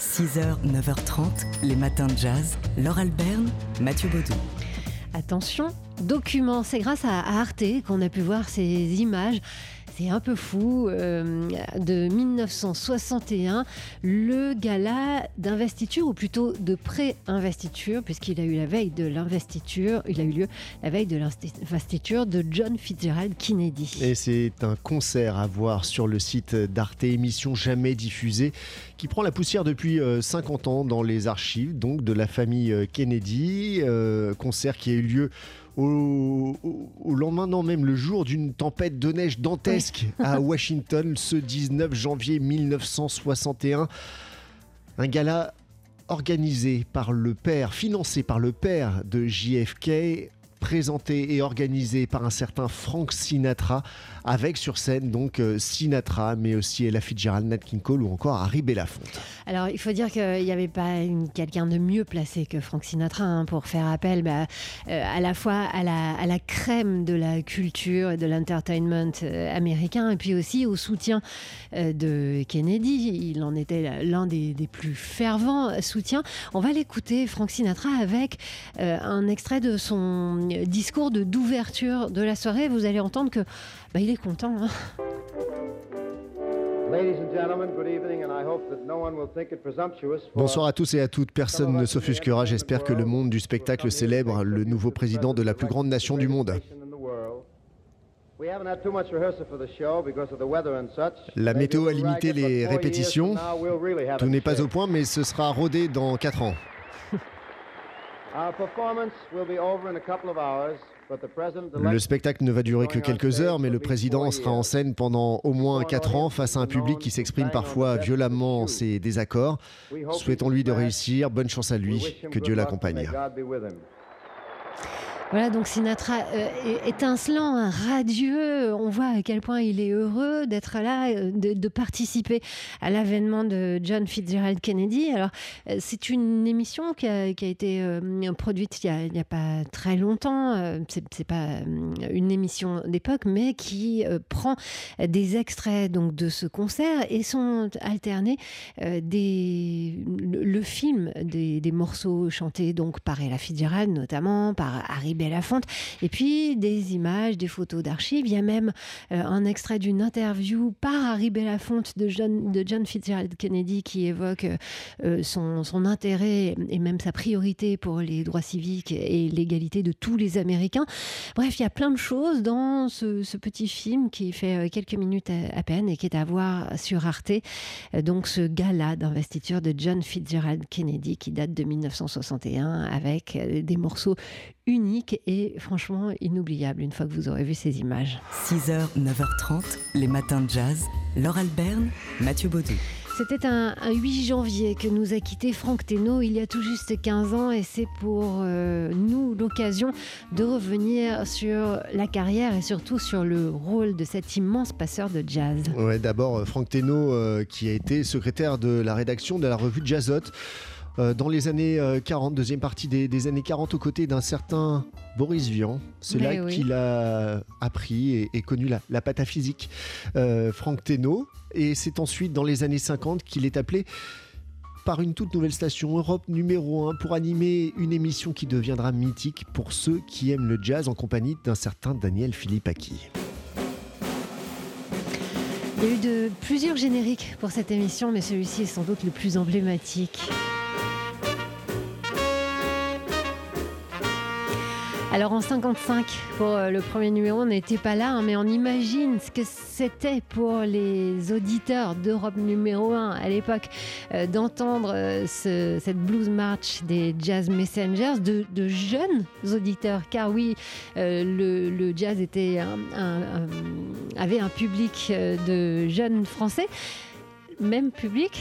6h, 9h30, les matins de jazz. Laure Alberne, Mathieu Baudou. Attention, document, c'est grâce à Arte qu'on a pu voir ces images c'est un peu fou, euh, de 1961, le gala d'investiture, ou plutôt de pré-investiture, puisqu'il a eu la veille de l'investiture, il a eu lieu la veille de l'investiture de John Fitzgerald Kennedy. Et c'est un concert à voir sur le site d'Arte, émission jamais diffusée, qui prend la poussière depuis 50 euh, ans dans les archives donc de la famille euh, Kennedy, concert qui a eu lieu au, lendemain, non, même le jour d'une tempête de neige dantesque à Washington, ce 19 janvier 1961. Un gala organisé par le père, financé par le père de JFK, présenté et organisé par un certain Frank Sinatra, avec sur scène donc euh, Sinatra, mais aussi Ella Fitzgerald, Nat King Cole ou encore Harry Belafonte. Alors il faut dire qu'il n'y avait pas quelqu'un de mieux placé que Frank Sinatra hein, pour faire appel bah, euh, à la fois à la, crème de la culture et de l'entertainment euh, américain et puis aussi au soutien de Kennedy. Il en était l'un des, plus fervents soutiens. On va l'écouter, Frank Sinatra, avec un extrait de son discours d'ouverture de la soirée. Vous allez entendre que bah, il est content. Hein. Bonsoir à tous et à toutes. Personne ne s'offusquera. J'espère que le monde du spectacle célèbre le nouveau président de la plus grande nation du monde. La météo a limité les répétitions. Tout n'est pas au point, mais ce sera rodé dans 4 ans. Le spectacle ne va durer que quelques heures, mais le président sera en scène pendant au moins 4 ans face à un public qui s'exprime parfois violemment ses désaccords. Souhaitons-lui de réussir, bonne chance à lui, que Dieu l'accompagne. Voilà, donc Sinatra euh, étincelant, radieux. On voit à quel point il est heureux d'être là, euh, de, participer à l'avènement de John Fitzgerald Kennedy. Alors, euh, c'est une émission qui a, été produite il n'y a, pas très longtemps. c'est pas une émission d'époque, mais qui prend des extraits donc de ce concert et sont alternés le, film des, des, morceaux chantés donc par Ella Fitzgerald notamment, par Harry Belafonte. Et puis des images, des photos d'archives. Il y a même euh, un extrait d'une interview par Harry Belafonte de John, de John Fitzgerald Kennedy qui évoque euh, son, intérêt et même sa priorité pour les droits civiques et l'égalité de tous les Américains. Bref, il y a plein de choses dans ce, ce petit film qui fait euh, quelques minutes à, peine et qui est à voir sur Arte. Donc ce gala d'investiture de John Fitzgerald Kennedy qui date de 1961 avec des morceaux uniques et franchement inoubliables une fois que vous aurez vu ces images. 6h, 9h30, les matins de jazz. Laure Alberne, Mathieu Baudou. C'était un, 8 janvier que nous a quitté Franck Teno il y a tout juste 15 ans et c'est pour euh, nous l'occasion de revenir sur la carrière et surtout sur le rôle de cet immense passeur de jazz. Ouais, d'abord euh, Franck Teno euh, qui a été secrétaire de la rédaction de la revue Jazzot. Euh, dans les années 40, euh, deuxième partie des, années 40, aux côtés d'un certain Boris Vian. C'est là qu'il a appris et, connu la, la pataphysique euh, Franck Teno. Et c'est ensuite, dans les années 50, qu'il est appelé par une toute nouvelle station Europe numéro 1 pour animer une émission qui deviendra mythique pour ceux qui aiment le jazz en compagnie d'un certain Daniel Philippaki. Il y a eu de plusieurs génériques pour cette émission, mais celui-ci est sans doute le plus emblématique. Alors en 55, pour euh, le premier numéro, on n'était pas là, hein, mais on imagine ce que c'était pour les auditeurs d'Europe numéro 1 à l'époque euh, d'entendre euh, cette blues march des Jazz Messengers, de, jeunes auditeurs, car oui, le, jazz était avait un public de jeunes Français, même public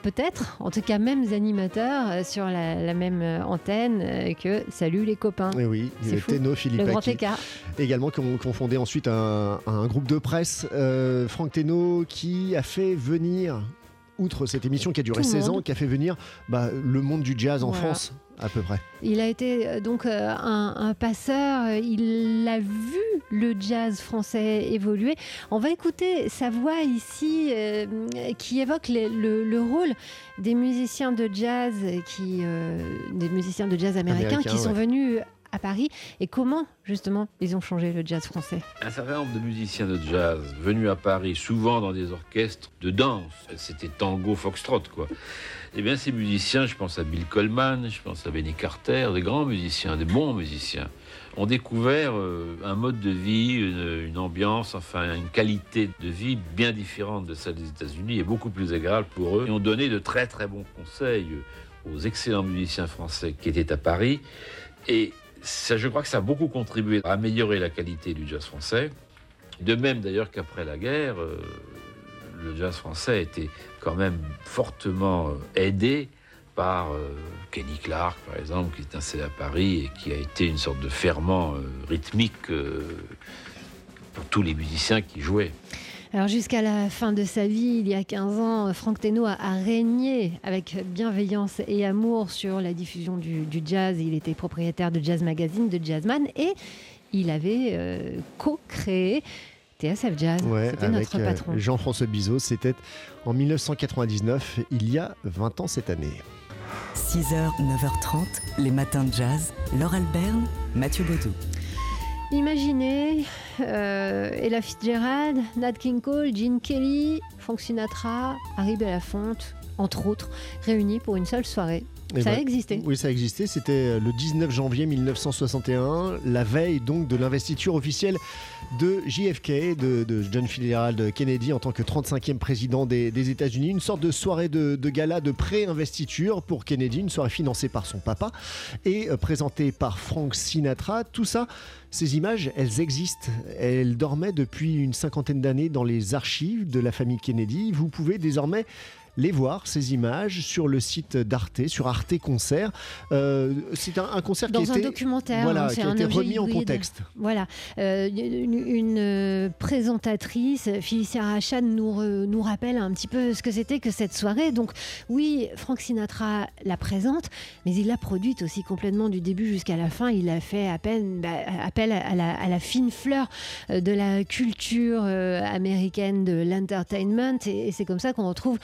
peut-être, en tout cas mêmes animateurs euh, sur la, même euh, antenne euh, que Salut les copains. Oui, oui, c'est Teno, Philippe. Le grand écart. Également, qui ont, fondé ensuite un, groupe de presse, Franck Teno, qui a fait venir outre cette émission qui a duré Tout le 16 ans, qui a fait venir bah, le monde du jazz en Voilà. France, à peu près. Il a été euh, donc euh, un, un passeur, euh, il a vu le jazz français évoluer. On va écouter sa voix ici euh, qui évoque les- le, le rôle des musiciens de jazz, qui, euh, des musiciens de jazz américains, qui sont ouais. venus à Paris et comment justement ils ont changé le jazz français? Un certain nombre de musiciens de jazz venus à Paris, souvent dans des orchestres de danse, c'était tango, foxtrot, quoi. Eh bien, ces musiciens, je pense à Bill Coleman, je pense à Benny Carter, des grands musiciens, des bons musiciens, ont découvert euh, un mode de vie, une, ambiance, enfin une qualité de vie bien différente de celle des États-Unis et beaucoup plus agréable pour eux. Et ont donné de très très bons conseils aux excellents musiciens français qui étaient à Paris. Et je crois que ça a beaucoup contribué à améliorer la qualité du jazz français. De même d'ailleurs qu'après la guerre, euh, le jazz français a été quand même fortement euh, aidé par euh, Kenny Clark, par exemple, qui est installé à Paris et qui a été une sorte de ferment rythmique pour tous les musiciens qui jouaient. Alors jusqu'à la fin de sa vie, il y a 15 ans, Franck Teno a, a régné avec bienveillance et amour sur la diffusion du, du jazz. Il était propriétaire de Jazz Magazine, de Jazzman, et il avait euh, co-créé TSF Jazz. Ouais, C'était avec notre euh, patron. Jean-François Bizot. C'était en 1999, il y a 20 ans cette année. 6h, 9h30, les matins de jazz. Laure Alberne, Mathieu Baudou. Imaginez euh, Ella Fitzgerald, Nat King Cole, Gene Kelly, Frank Sinatra, Harry Belafonte, entre autres, réunis pour une seule soirée. Et Ça ben, a existé. Oui, ça a existé. C'était le 19 janvier 1961, la veille donc de l'investiture officielle de JFK, de, de John Fitzgerald Kennedy en tant que 35e président des, des États-Unis. Une sorte de soirée de, de gala de pré-investiture pour Kennedy, une soirée financée par son papa et euh, présentée par Frank Sinatra. Tout ça, ces images, elles existent. Elles dormaient depuis une cinquantaine d'années dans les archives de la famille Kennedy. Vous pouvez désormais les voir, ces images, sur le site d'Arte, sur Arte Concert. Euh, c'est un, un concert Dans qui a un été, documentaire, voilà, hein, qui a été remis en contexte. Voilà, Euh, une, une, euh, présentatrice, Felicia Rachan, nous, re- nous rappelle un petit peu ce que c'était que cette soirée. Donc oui, Frank Sinatra la présente, mais il l'a produite aussi complètement du début jusqu'à la fin. Il a fait à peine, bah, appel à la, à la fine fleur de la culture américaine de l'entertainment. Et, et c'est comme ça qu'on retrouve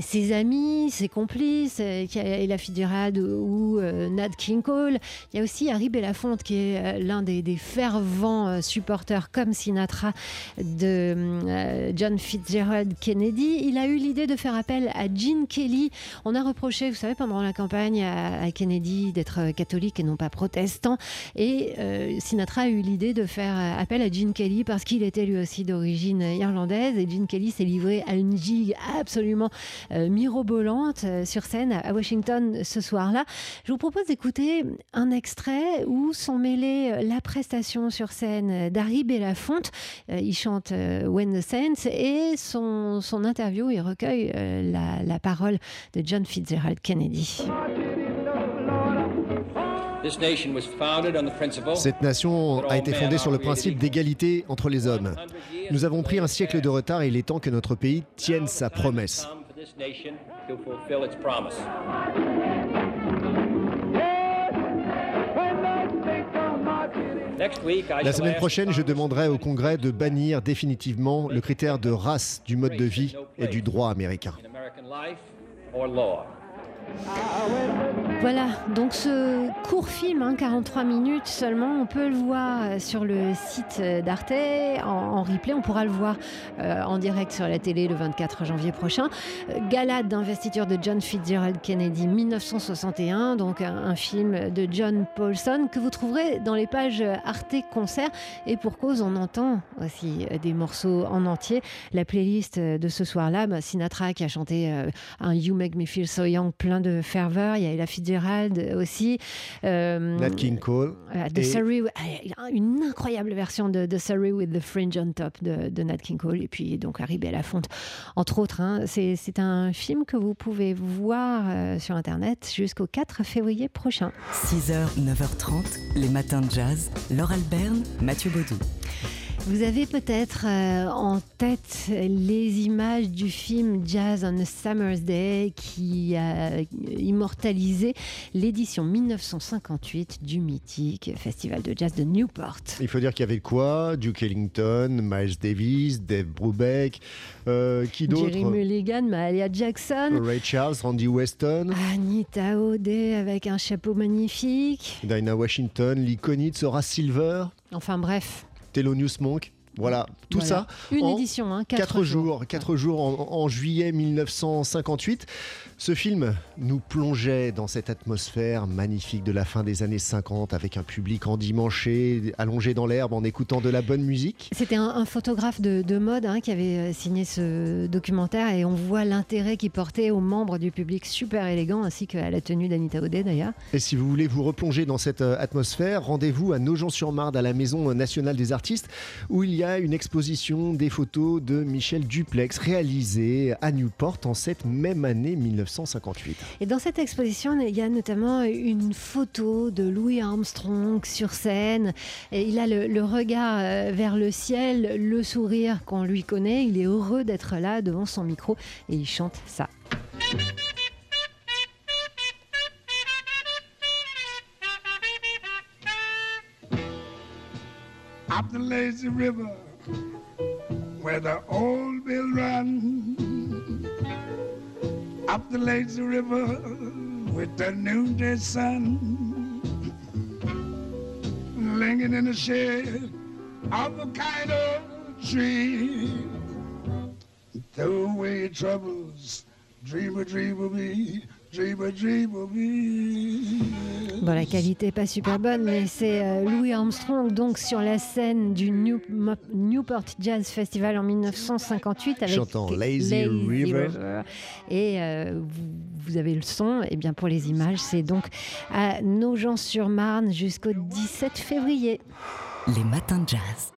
ses amis, ses complices, euh, qui a Fitzgerald ou, euh, Nat King Cole. Il y a aussi Harry Belafonte qui est euh, l'un des, des fervents euh, supporters comme Sinatra de euh, John Fitzgerald Kennedy. Il a eu l'idée de faire appel à Gene Kelly. On a reproché, vous savez, pendant la campagne à, à Kennedy d'être euh, catholique et non pas protestant. Et euh, Sinatra a eu l'idée de faire euh, appel à Gene Kelly parce qu'il était lui aussi d'origine irlandaise. Et Gene Kelly s'est livré à une gigue absolument euh, mirobolante euh, sur scène à Washington ce soir-là. Je vous propose d'écouter un extrait où sont mêlés euh, la prestation sur scène euh, d'Harry Belafonte. Euh, il chante euh, When the Saints et son, son interview, il recueille euh, la, la parole de John Fitzgerald Kennedy. Cette nation a été fondée sur le principe d'égalité entre les hommes. Nous avons pris un siècle de retard et il est temps que notre pays tienne sa promesse. This nation to fulfill its promise. Next week, I La semaine prochaine, je demanderai au Congrès de bannir définitivement le critère de race du mode de vie et du droit américain. Voilà, donc ce court film, hein, 43 minutes seulement, on peut le voir euh, sur le site euh, d'Arte en, replay. On pourra le voir euh, en direct sur la télé le 24 janvier prochain. Euh, Gala d'investiture de John Fitzgerald Kennedy 1961, donc un, film de John Paulson que vous trouverez dans les pages Arte Concert. Et pour cause, on entend aussi des morceaux en entier. La playlist de ce soir-là, bah, Sinatra qui a chanté un You Make Me Feel So Young plein de ferveur. Il y a Ella Fitzgerald aussi. Euh, Nat King Cole. voilà, The Et- Surrey, ah, une incroyable version de The Surrey with the Fringe on Top de, de Nat King Cole et puis donc Harry Belafonte, entre autres. hein. C'est c'est un film que vous pouvez voir euh, sur Internet jusqu'au 4 février prochain. 6h, 9h30, les matins de jazz. Laure Alberne, Mathieu Baudou. Vous avez peut-être euh, en tête les images du film Jazz on a Summer's Day qui a immortalisé l'édition 1958 du mythique Festival de Jazz de Newport. Il faut dire qu'il y avait quoi? Duke Ellington, Miles Davis, Dave Brubeck, euh, qui d'autre? Jerry Mulligan, Mahalia Jackson, Ray Charles, Randy Weston, Anita O'Day avec un chapeau magnifique. Dinah Washington, Lee Konitz, Horace Silver, Enfin bref, Thelonious Monk. Voilà, tout Voilà. ça une en édition, hein, quatre, quatre, jours, quatre jours en, en juillet 1958. Ce film nous plongeait dans cette atmosphère magnifique de la fin des années 50 avec un public endimanché, allongé dans l'herbe en écoutant de la bonne musique. C'était un, un photographe de, de mode hein, qui avait euh, signé ce documentaire et on voit l'intérêt qu'il portait aux membres du public super élégant ainsi qu'à la tenue d'Anita O'Day d'ailleurs. Et si vous voulez vous replonger dans cette euh, atmosphère, rendez-vous à Nogent-sur-Marne à la Maison nationale des artistes où il y a une exposition des photos de Michel Duplex réalisées à Newport en cette même année 1958. Et dans cette exposition, il y a notamment une photo de Louis Armstrong sur scène. Et il a le, le regard euh, vers le ciel, le sourire qu'on lui connaît. Il est heureux d'être là devant son micro et il chante ça. Up the lazy river where the old bill run. Up the lazy river with the noonday sun. Lingering in the shade of a kind of tree. Throw away your troubles, dreamer me, dreamer, dreamer me. Bon, la qualité n'est pas super bonne, mais c'est euh, Louis Armstrong donc sur la scène du New- Newport Jazz Festival en 1958 avec Chantant Lazy River. Et euh, vous, vous avez le son. Et bien pour les images, c'est donc à Nogent-sur-Marne jusqu'au 17 février. Les matins de jazz.